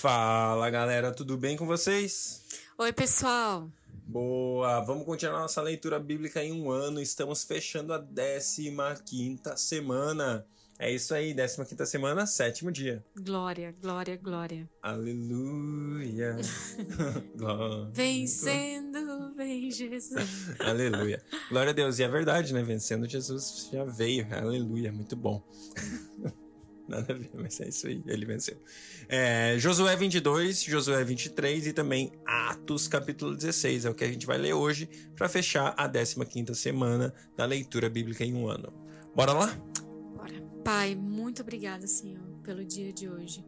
Fala galera, tudo bem com vocês? Oi, pessoal. Boa, vamos continuar nossa leitura bíblica em um ano. Estamos fechando a 15 semana. É isso aí, 15 semana, sétimo dia. Glória, glória, glória. Aleluia. glória. Vencendo, vem Jesus. Aleluia. Glória a Deus. E é verdade, né? Vencendo Jesus já veio. Aleluia, muito bom. Nada a ver, mas é isso aí, ele venceu. É, Josué 22, Josué 23 e também Atos capítulo 16 é o que a gente vai ler hoje para fechar a 15 semana da leitura bíblica em um ano. Bora lá? Bora. Pai, muito obrigada, Senhor, pelo dia de hoje,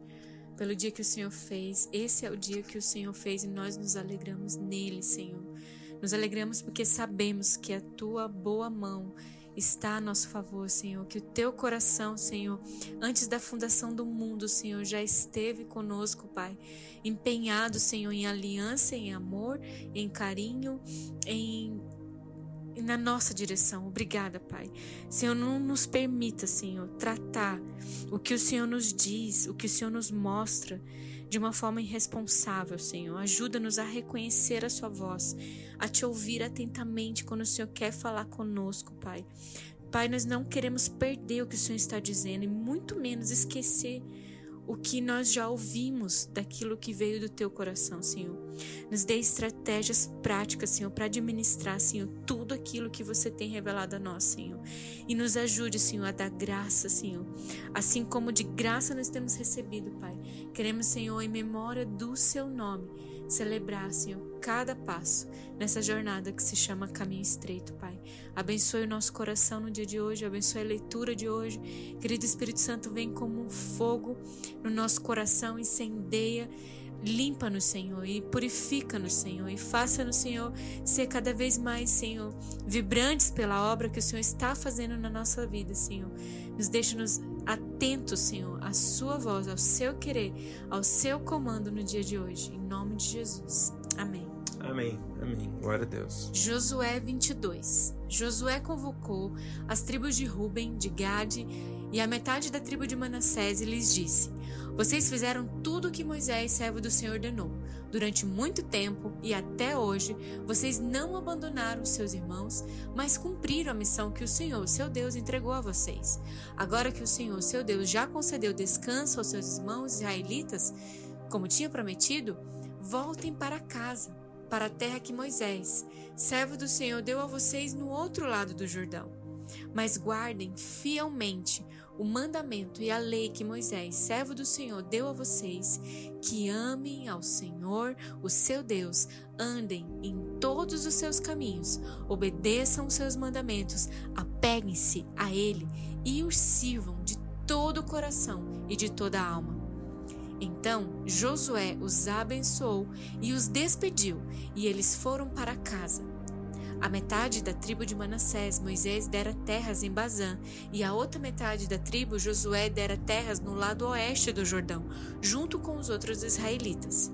pelo dia que o Senhor fez. Esse é o dia que o Senhor fez e nós nos alegramos nele, Senhor. Nos alegramos porque sabemos que a tua boa mão está a nosso favor, Senhor. Que o teu coração, Senhor, antes da fundação do mundo, Senhor, já esteve conosco, Pai. Empenhado, Senhor, em aliança, em amor, em carinho, em na nossa direção. Obrigada, Pai. Senhor, não nos permita, Senhor, tratar o que o Senhor nos diz, o que o Senhor nos mostra de uma forma irresponsável, Senhor. Ajuda-nos a reconhecer a Sua voz, a te ouvir atentamente quando o Senhor quer falar conosco, Pai. Pai, nós não queremos perder o que o Senhor está dizendo e muito menos esquecer o que nós já ouvimos daquilo que veio do teu coração, Senhor. Nos dê estratégias práticas, Senhor, para administrar, Senhor, tudo aquilo que você tem revelado a nós, Senhor. E nos ajude, Senhor, a dar graça, Senhor. Assim como de graça nós temos recebido, Pai. Queremos, Senhor, em memória do seu nome, celebrar, Senhor, cada passo nessa jornada que se chama Caminho Estreito, Pai. Abençoe o nosso coração no dia de hoje, abençoe a leitura de hoje. Querido Espírito Santo, vem como um fogo no nosso coração, incendeia Limpa-nos, Senhor, e purifica-nos, Senhor, e faça-nos, Senhor, ser cada vez mais, Senhor, vibrantes pela obra que o Senhor está fazendo na nossa vida, Senhor. Nos deixa-nos atentos, Senhor, à Sua voz, ao Seu querer, ao Seu comando no dia de hoje. Em nome de Jesus. Amém. Amém, amém. Glória a Deus. Josué 22. Josué convocou as tribos de Ruben, de Gade e a metade da tribo de Manassés e lhes disse: Vocês fizeram tudo o que Moisés, servo do Senhor, ordenou. Durante muito tempo e até hoje, vocês não abandonaram seus irmãos, mas cumpriram a missão que o Senhor, seu Deus, entregou a vocês. Agora que o Senhor, seu Deus, já concedeu descanso aos seus irmãos israelitas, como tinha prometido, voltem para casa para a terra que Moisés, servo do Senhor, deu a vocês no outro lado do Jordão. Mas guardem fielmente o mandamento e a lei que Moisés, servo do Senhor, deu a vocês, que amem ao Senhor, o seu Deus, andem em todos os seus caminhos, obedeçam os seus mandamentos, apeguem-se a Ele e os sirvam de todo o coração e de toda a alma então Josué os abençoou e os despediu, e eles foram para casa. A metade da tribo de Manassés Moisés dera terras em Bazã, e a outra metade da tribo Josué dera terras no lado oeste do Jordão, junto com os outros israelitas.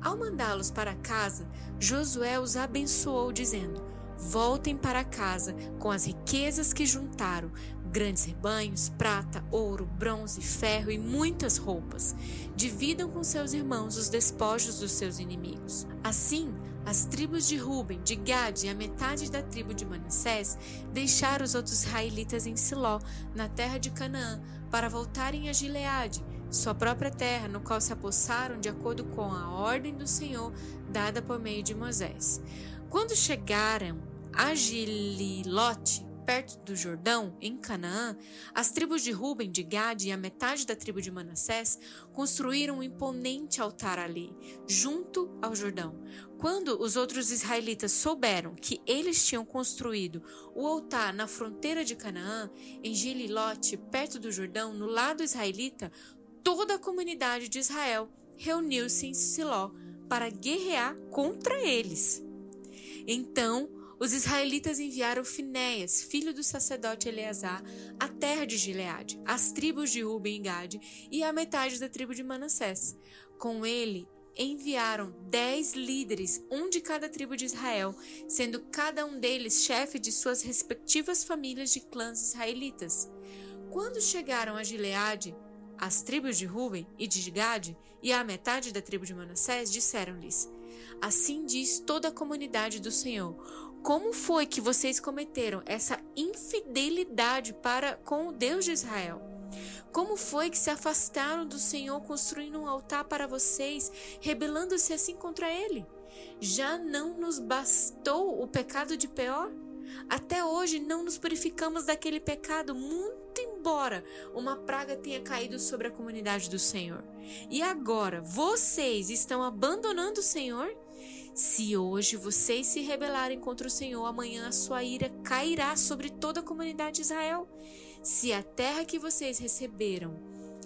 Ao mandá-los para casa, Josué os abençoou, dizendo: Voltem para casa com as riquezas que juntaram, grandes rebanhos, prata, ouro, bronze, ferro e muitas roupas. Dividam com seus irmãos os despojos dos seus inimigos. Assim, as tribos de Ruben, de Gad e a metade da tribo de Manassés deixaram os outros israelitas em Siló, na terra de Canaã, para voltarem a Gileade, sua própria terra, no qual se apossaram de acordo com a ordem do Senhor dada por meio de Moisés. Quando chegaram a Gililote, perto do Jordão, em Canaã, as tribos de Ruben, de Gad e a metade da tribo de Manassés construíram um imponente altar ali, junto ao Jordão. Quando os outros israelitas souberam que eles tinham construído o altar na fronteira de Canaã, em Gililote, perto do Jordão, no lado israelita, toda a comunidade de Israel reuniu-se em Siló para guerrear contra eles. Então, os israelitas enviaram Finéias, filho do sacerdote Eleazar, à terra de Gileade, às tribos de Ruben e Gade e à metade da tribo de Manassés. Com ele enviaram dez líderes, um de cada tribo de Israel, sendo cada um deles chefe de suas respectivas famílias de clãs israelitas. Quando chegaram a Gileade, as tribos de Ruben e de Gade e a metade da tribo de Manassés disseram-lhes: Assim diz toda a comunidade do Senhor: Como foi que vocês cometeram essa infidelidade para com o Deus de Israel? Como foi que se afastaram do Senhor construindo um altar para vocês, rebelando-se assim contra ele? Já não nos bastou o pecado de Peor? Até hoje não nos purificamos daquele pecado, muito embora uma praga tenha caído sobre a comunidade do Senhor. E agora vocês estão abandonando o Senhor? Se hoje vocês se rebelarem contra o Senhor, amanhã a sua ira cairá sobre toda a comunidade de Israel. Se a terra que vocês receberam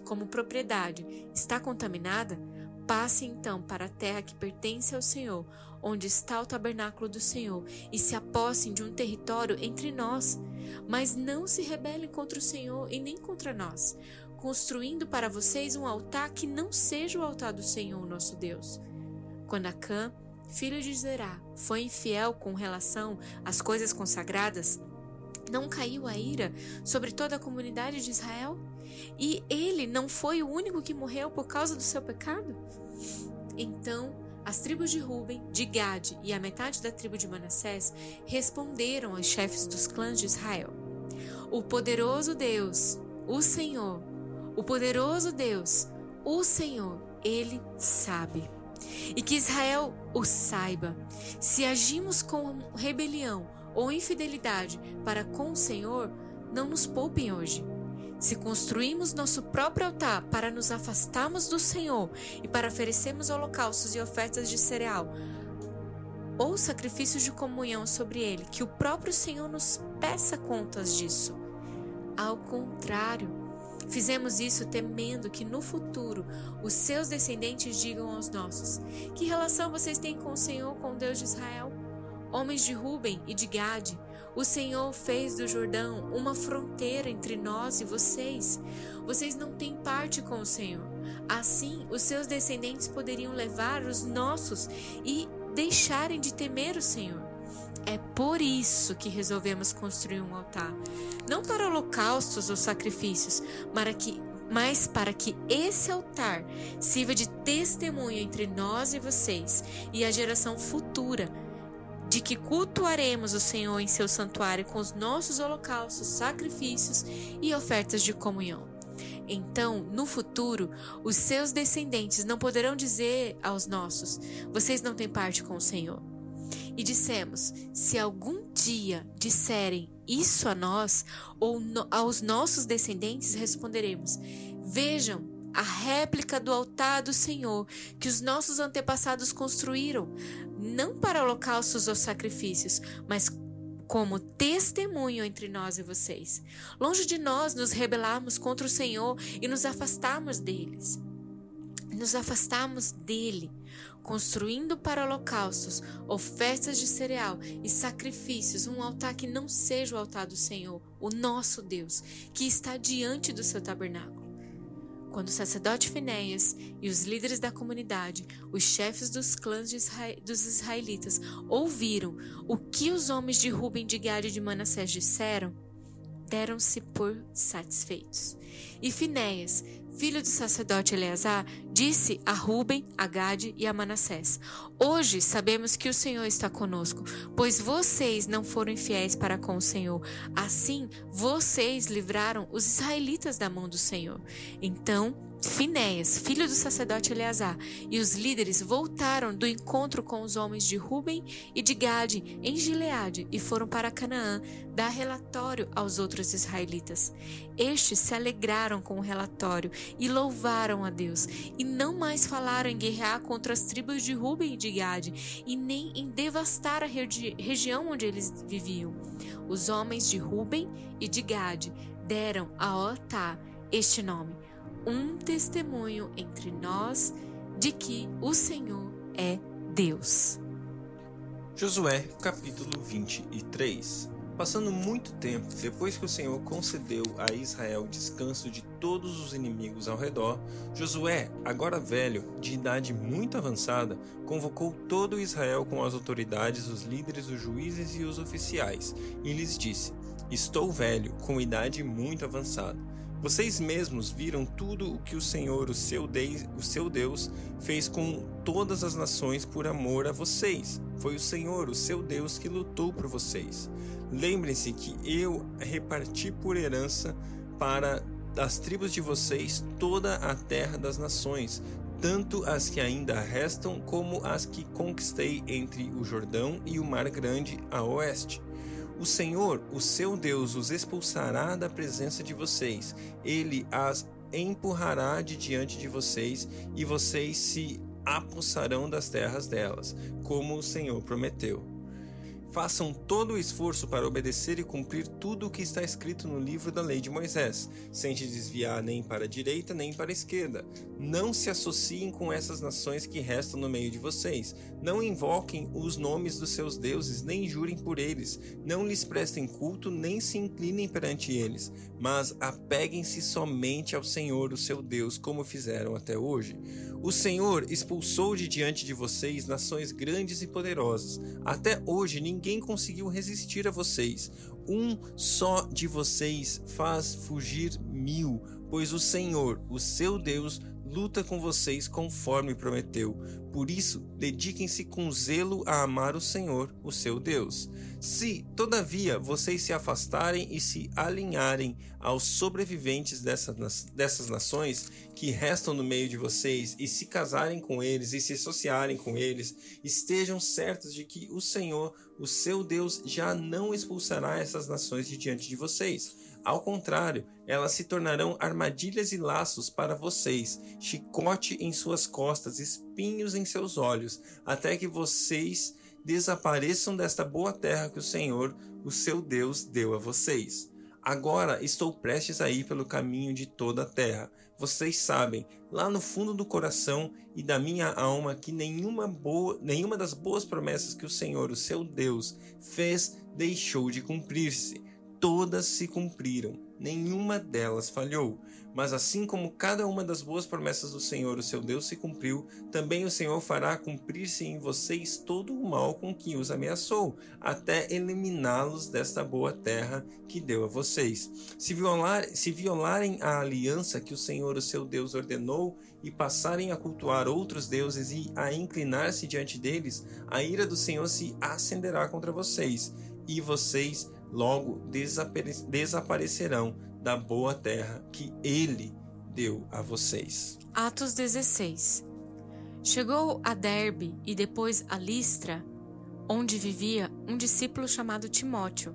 como propriedade está contaminada, passe então para a terra que pertence ao Senhor, onde está o tabernáculo do Senhor, e se apossem de um território entre nós. Mas não se rebelem contra o Senhor e nem contra nós, construindo para vocês um altar que não seja o altar do Senhor, nosso Deus. Quando Acã, filho de Zerá, foi infiel com relação às coisas consagradas, não caiu a ira sobre toda a comunidade de Israel? E ele não foi o único que morreu por causa do seu pecado? Então as tribos de Ruben, de Gade e a metade da tribo de Manassés responderam aos chefes dos clãs de Israel: O poderoso Deus, o Senhor, o poderoso Deus, o Senhor, ele sabe. E que Israel o saiba. Se agimos com rebelião ou infidelidade para com o Senhor, não nos poupem hoje. Se construímos nosso próprio altar para nos afastarmos do Senhor e para oferecermos holocaustos e ofertas de cereal ou sacrifícios de comunhão sobre ele, que o próprio Senhor nos peça contas disso. Ao contrário, fizemos isso temendo que no futuro os seus descendentes digam aos nossos: Que relação vocês têm com o Senhor, com o Deus de Israel? Homens de Ruben e de Gade, o Senhor fez do Jordão uma fronteira entre nós e vocês. Vocês não têm parte com o Senhor. Assim, os seus descendentes poderiam levar os nossos e deixarem de temer o Senhor. É por isso que resolvemos construir um altar, não para holocaustos ou sacrifícios, para que, mas para que esse altar sirva de testemunho entre nós e vocês e a geração futura de que cultuaremos o Senhor em seu santuário com os nossos holocaustos, sacrifícios e ofertas de comunhão. Então, no futuro, os seus descendentes não poderão dizer aos nossos: Vocês não têm parte com o Senhor. E dissemos: Se algum dia disserem isso a nós ou no, aos nossos descendentes, responderemos: Vejam, a réplica do altar do Senhor que os nossos antepassados construíram, não para holocaustos ou sacrifícios, mas como testemunho entre nós e vocês. Longe de nós nos rebelarmos contra o Senhor e nos afastarmos deles. Nos afastarmos dele, construindo para holocaustos, ofertas de cereal e sacrifícios um altar que não seja o altar do Senhor, o nosso Deus, que está diante do seu tabernáculo. Quando o sacerdote Finéias e os líderes da comunidade, os chefes dos clãs dos israelitas, ouviram o que os homens de Ruben, de Gade e de Manassés disseram, deram-se por satisfeitos. E Finéias, filho do sacerdote Eleazar, disse a Ruben, a Gade e a Manassés: Hoje sabemos que o Senhor está conosco, pois vocês não foram infiéis para com o Senhor. Assim, vocês livraram os israelitas da mão do Senhor. Então, Finéias, filho do sacerdote Eleazar, e os líderes voltaram do encontro com os homens de Ruben e de Gade em Gileade e foram para Canaã dar relatório aos outros israelitas. Estes se alegraram com o relatório e louvaram a Deus, e não mais falaram em guerrear contra as tribos de Ruben e de Gade, e nem em devastar a regi região onde eles viviam. Os homens de Ruben e de Gade deram a Otá este nome um testemunho entre nós de que o Senhor é Deus. Josué, capítulo 23. Passando muito tempo depois que o Senhor concedeu a Israel descanso de todos os inimigos ao redor, Josué, agora velho, de idade muito avançada, convocou todo Israel com as autoridades, os líderes, os juízes e os oficiais, e lhes disse: Estou velho, com idade muito avançada Vocês mesmos viram tudo o que o Senhor, o seu, Deus, o seu Deus, fez com todas as nações por amor a vocês. Foi o Senhor, o seu Deus, que lutou por vocês. Lembrem-se que eu reparti por herança para as tribos de vocês toda a terra das nações, tanto as que ainda restam como as que conquistei entre o Jordão e o Mar Grande a oeste. O Senhor, o seu Deus, os expulsará da presença de vocês. Ele as empurrará de diante de vocês e vocês se apossarão das terras delas, como o Senhor prometeu. Façam todo o esforço para obedecer e cumprir tudo o que está escrito no livro da lei de Moisés, sem te desviar nem para a direita nem para a esquerda. Não se associem com essas nações que restam no meio de vocês. Não invoquem os nomes dos seus deuses, nem jurem por eles. Não lhes prestem culto, nem se inclinem perante eles. Mas apeguem-se somente ao Senhor, o seu Deus, como fizeram até hoje. O Senhor expulsou de diante de vocês nações grandes e poderosas. Até hoje ninguém conseguiu resistir a vocês. Um só de vocês faz fugir mil, pois o Senhor, o seu Deus, luta com vocês conforme prometeu. Por isso, dediquem-se com zelo a amar o Senhor, o seu Deus. Se, todavia, vocês se afastarem e se alinharem aos sobreviventes dessas, dessas nações que restam no meio de vocês e se casarem com eles e se associarem com eles, estejam certos de que o Senhor, o seu Deus, já não expulsará essas nações de diante de vocês ao contrário, elas se tornarão armadilhas e laços para vocês, chicote em suas costas, espinhos em seus olhos, até que vocês desapareçam desta boa terra que o Senhor, o seu Deus, deu a vocês. Agora estou prestes a ir pelo caminho de toda a terra. Vocês sabem, lá no fundo do coração e da minha alma, que nenhuma, boa, nenhuma das boas promessas que o Senhor, o seu Deus, fez deixou de cumprir-se todas se cumpriram, nenhuma delas falhou. Mas assim como cada uma das boas promessas do Senhor, o seu Deus, se cumpriu, também o Senhor fará cumprir-se em vocês todo o mal com que os ameaçou, até eliminá-los desta boa terra que deu a vocês. Se, violar, se violarem a aliança que o Senhor, o seu Deus, ordenou, e passarem a cultuar outros deuses e a inclinar-se diante deles, a ira do Senhor se acenderá contra vocês, e vocês logo desapare desaparecerão da boa terra que ele deu a vocês. Atos 16 Chegou a Derbe e depois a Listra, onde vivia um discípulo chamado Timóteo.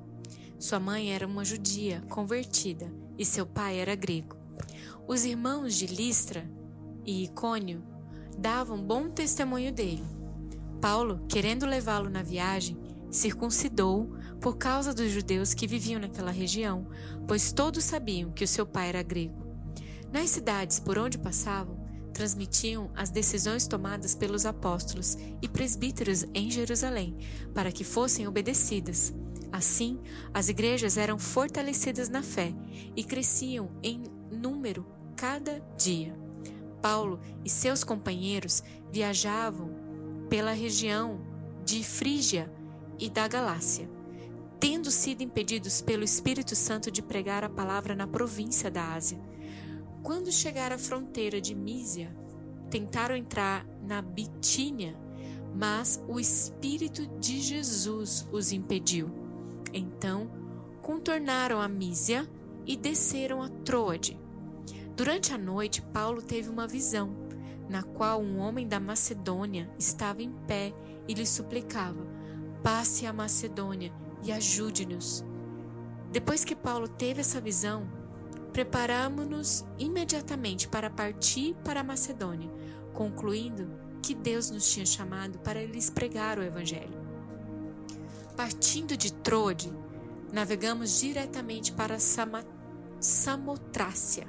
Sua mãe era uma judia convertida e seu pai era grego. Os irmãos de Listra e Icônio davam bom testemunho dele. Paulo, querendo levá-lo na viagem, circuncidou por causa dos judeus que viviam naquela região, pois todos sabiam que o seu pai era grego. Nas cidades por onde passavam, transmitiam as decisões tomadas pelos apóstolos e presbíteros em Jerusalém, para que fossem obedecidas. Assim, as igrejas eram fortalecidas na fé e cresciam em número cada dia. Paulo e seus companheiros viajavam pela região de Frígia e da Galácia, tendo sido impedidos pelo Espírito Santo de pregar a palavra na província da Ásia. Quando chegaram à fronteira de Mísia, tentaram entrar na Bitínia, mas o Espírito de Jesus os impediu. Então, contornaram a Mísia e desceram a Troade. Durante a noite, Paulo teve uma visão, na qual um homem da Macedônia estava em pé e lhe suplicava: passe a Macedônia e ajude-nos. Depois que Paulo teve essa visão, preparamos-nos imediatamente para partir para a Macedônia, concluindo que Deus nos tinha chamado para lhes pregar o Evangelho. Partindo de Troade, navegamos diretamente para Sama Samotrácia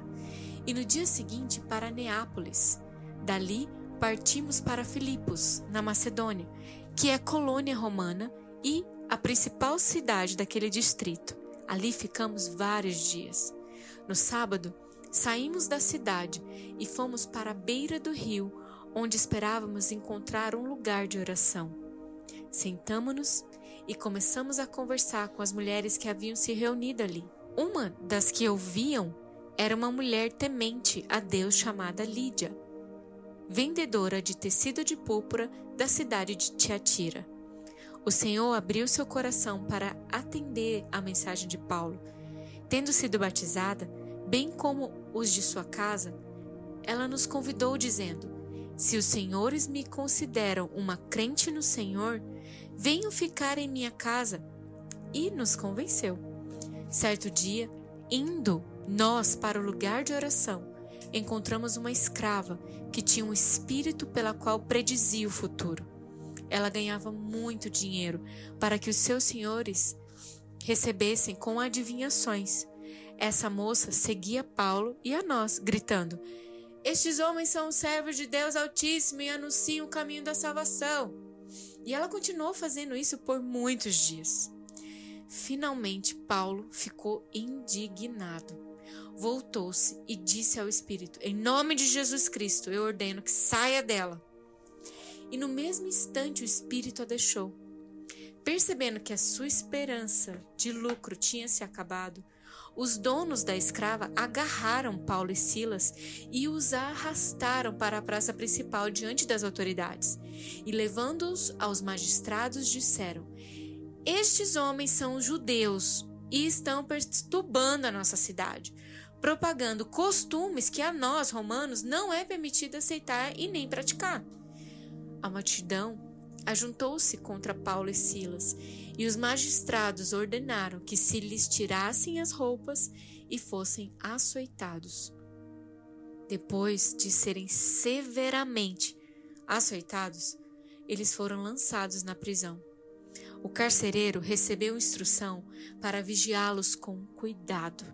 e no dia seguinte para Neápolis. Dali partimos para Filipos, na Macedônia, que é colônia romana e a principal cidade daquele distrito. Ali ficamos vários dias. No sábado, saímos da cidade e fomos para a beira do rio, onde esperávamos encontrar um lugar de oração. Sentamos-nos e começamos a conversar com as mulheres que haviam se reunido ali. Uma das que ouviam era uma mulher temente a Deus chamada Lídia, vendedora de tecido de púrpura da cidade de Tiatira. O Senhor abriu seu coração para atender a mensagem de Paulo. Tendo sido batizada, bem como os de sua casa, ela nos convidou, dizendo: Se os senhores me consideram uma crente no Senhor, venham ficar em minha casa. E nos convenceu. Certo dia, indo nós para o lugar de oração, encontramos uma escrava que tinha um espírito pela qual predizia o futuro. Ela ganhava muito dinheiro para que os seus senhores recebessem com adivinhações. Essa moça seguia Paulo e a nós, gritando: Estes homens são servos de Deus Altíssimo e anunciam o caminho da salvação. E ela continuou fazendo isso por muitos dias. Finalmente, Paulo ficou indignado. Voltou-se e disse ao Espírito: Em nome de Jesus Cristo, eu ordeno que saia dela. E no mesmo instante o Espírito a deixou. Percebendo que a sua esperança de lucro tinha se acabado, os donos da escrava agarraram Paulo e Silas e os arrastaram para a praça principal diante das autoridades. E levando-os aos magistrados, disseram: Estes homens são judeus e estão perturbando a nossa cidade, propagando costumes que a nós, romanos, não é permitido aceitar e nem praticar. A multidão ajuntou-se contra Paulo e Silas e os magistrados ordenaram que se lhes tirassem as roupas e fossem açoitados. Depois de serem severamente açoitados, eles foram lançados na prisão. O carcereiro recebeu instrução para vigiá-los com cuidado.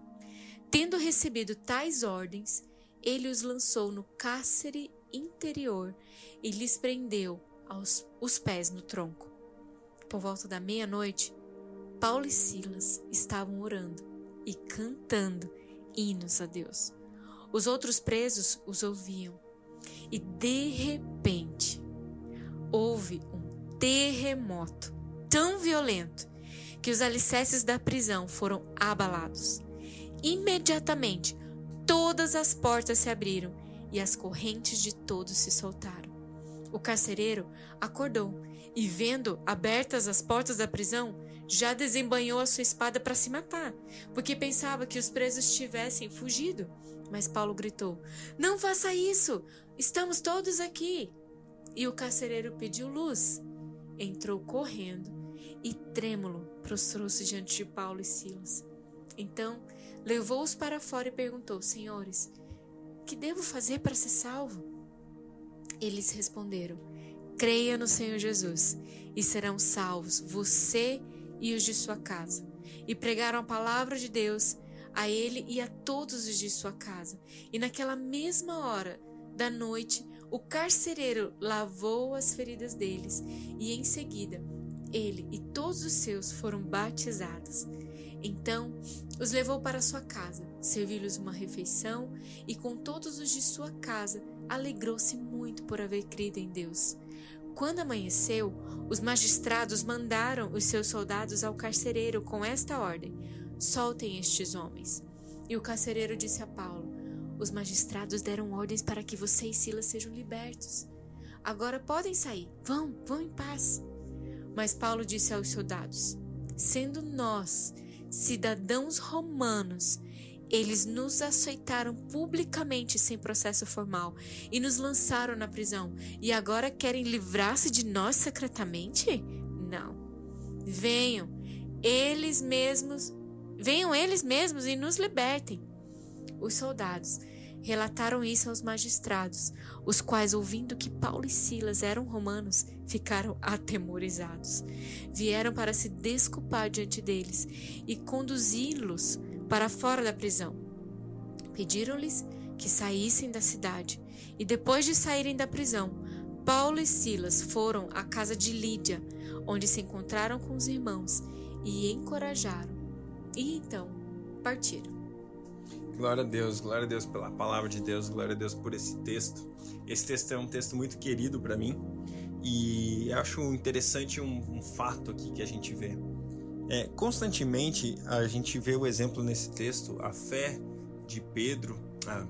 Tendo recebido tais ordens, ele os lançou no cárcere interior e lhes prendeu aos, os pés no tronco. Por volta da meia-noite, Paulo e Silas estavam orando e cantando hinos a Deus. Os outros presos os ouviam. E de repente, houve um terremoto tão violento que os alicerces da prisão foram abalados. Imediatamente, todas as portas se abriram e as correntes de todos se soltaram. O carcereiro acordou e, vendo abertas as portas da prisão, já desembanhou a sua espada para se matar, porque pensava que os presos tivessem fugido. Mas Paulo gritou: Não faça isso! Estamos todos aqui! E o carcereiro pediu luz. Entrou correndo e, trêmulo, prostrou-se diante de Paulo e Silas. Então, levou-os para fora e perguntou: Senhores, que devo fazer para ser salvo? Eles responderam: Creia no Senhor Jesus e serão salvos você e os de sua casa. E pregaram a palavra de Deus a ele e a todos os de sua casa. E naquela mesma hora da noite, o carcereiro lavou as feridas deles e em seguida ele e todos os seus foram batizados. Então os levou para sua casa, serviu-lhes uma refeição e com todos os de sua casa alegrou-se muito por haver crido em Deus. Quando amanheceu, os magistrados mandaram os seus soldados ao carcereiro com esta ordem: Soltem estes homens. E o carcereiro disse a Paulo: Os magistrados deram ordens para que você e Silas sejam libertos. Agora podem sair. Vão, vão em paz. Mas Paulo disse aos soldados: Sendo nós cidadãos romanos eles nos aceitaram publicamente sem processo formal e nos lançaram na prisão. E agora querem livrar-se de nós secretamente? Não. Venham, eles mesmos, venham eles mesmos e nos libertem. Os soldados relataram isso aos magistrados, os quais, ouvindo que Paulo e Silas eram romanos, ficaram atemorizados. Vieram para se desculpar diante deles e conduzi-los para fora da prisão. Pediram-lhes que saíssem da cidade, e depois de saírem da prisão, Paulo e Silas foram à casa de Lídia, onde se encontraram com os irmãos e encorajaram. E então partiram. Glória a Deus, glória a Deus pela palavra de Deus, glória a Deus por esse texto. Esse texto é um texto muito querido para mim e acho interessante um, um fato aqui que a gente vê. É, constantemente a gente vê o exemplo nesse texto, a fé de Pedro, a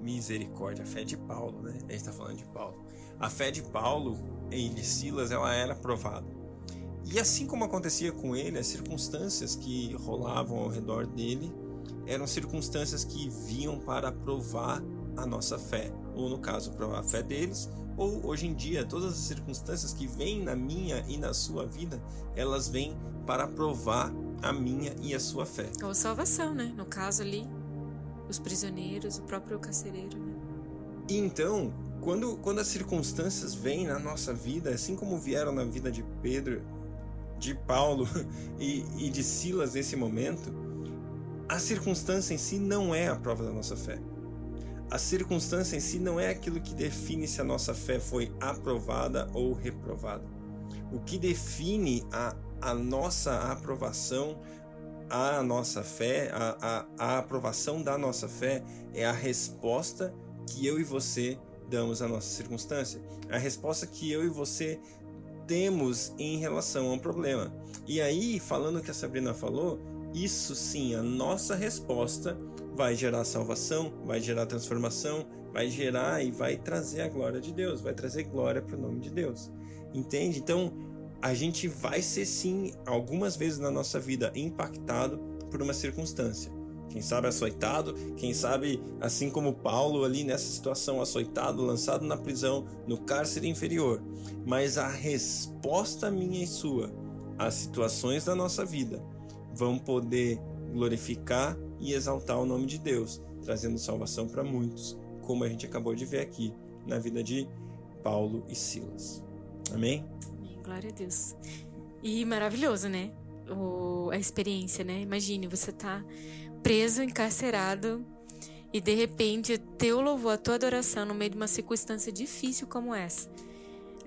misericórdia, a fé de Paulo, né? A gente está falando de Paulo. A fé de Paulo e de Silas, ela era provada. E assim como acontecia com ele, as circunstâncias que rolavam ao redor dele eram circunstâncias que vinham para provar a nossa fé, ou no caso, provar a fé deles, ou hoje em dia, todas as circunstâncias que vêm na minha e na sua vida, elas vêm para provar a minha e a sua fé. Ou salvação, né? No caso ali, os prisioneiros, o próprio carcereiro, né? E então, quando, quando as circunstâncias vêm na nossa vida, assim como vieram na vida de Pedro, de Paulo e, e de Silas nesse momento, a circunstância em si não é a prova da nossa fé. A circunstância em si não é aquilo que define se a nossa fé foi aprovada ou reprovada. O que define a, a nossa aprovação, a nossa fé, a, a, a aprovação da nossa fé é a resposta que eu e você damos à nossa circunstância, a resposta que eu e você temos em relação a um problema. E aí, falando o que a Sabrina falou, isso sim, a nossa resposta vai gerar salvação, vai gerar transformação, vai gerar e vai trazer a glória de Deus, vai trazer glória para o nome de Deus. Entende? Então, a gente vai ser sim, algumas vezes na nossa vida, impactado por uma circunstância. Quem sabe açoitado, quem sabe, assim como Paulo ali nessa situação, açoitado, lançado na prisão, no cárcere inferior. Mas a resposta minha e sua às situações da nossa vida vão poder glorificar e exaltar o nome de Deus, trazendo salvação para muitos, como a gente acabou de ver aqui na vida de Paulo e Silas. Amém? Glória a Deus. E maravilhoso, né? O, a experiência, né? Imagine, você tá preso, encarcerado, e de repente teu louvor, a tua adoração no meio de uma circunstância difícil como essa.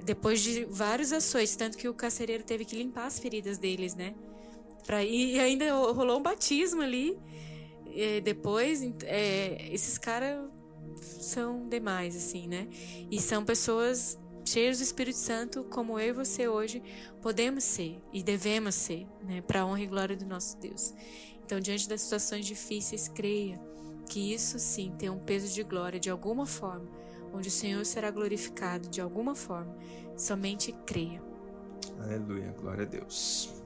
Depois de vários açoites, tanto que o carcereiro teve que limpar as feridas deles, né? Pra, e ainda rolou um batismo ali. Depois, é, esses caras são demais, assim, né? E são pessoas cheios do Espírito Santo, como eu e você hoje podemos ser e devemos ser, né, para a honra e glória do nosso Deus. Então, diante das situações difíceis, creia que isso sim tem um peso de glória de alguma forma, onde o Senhor será glorificado de alguma forma. Somente creia. Aleluia, glória a Deus.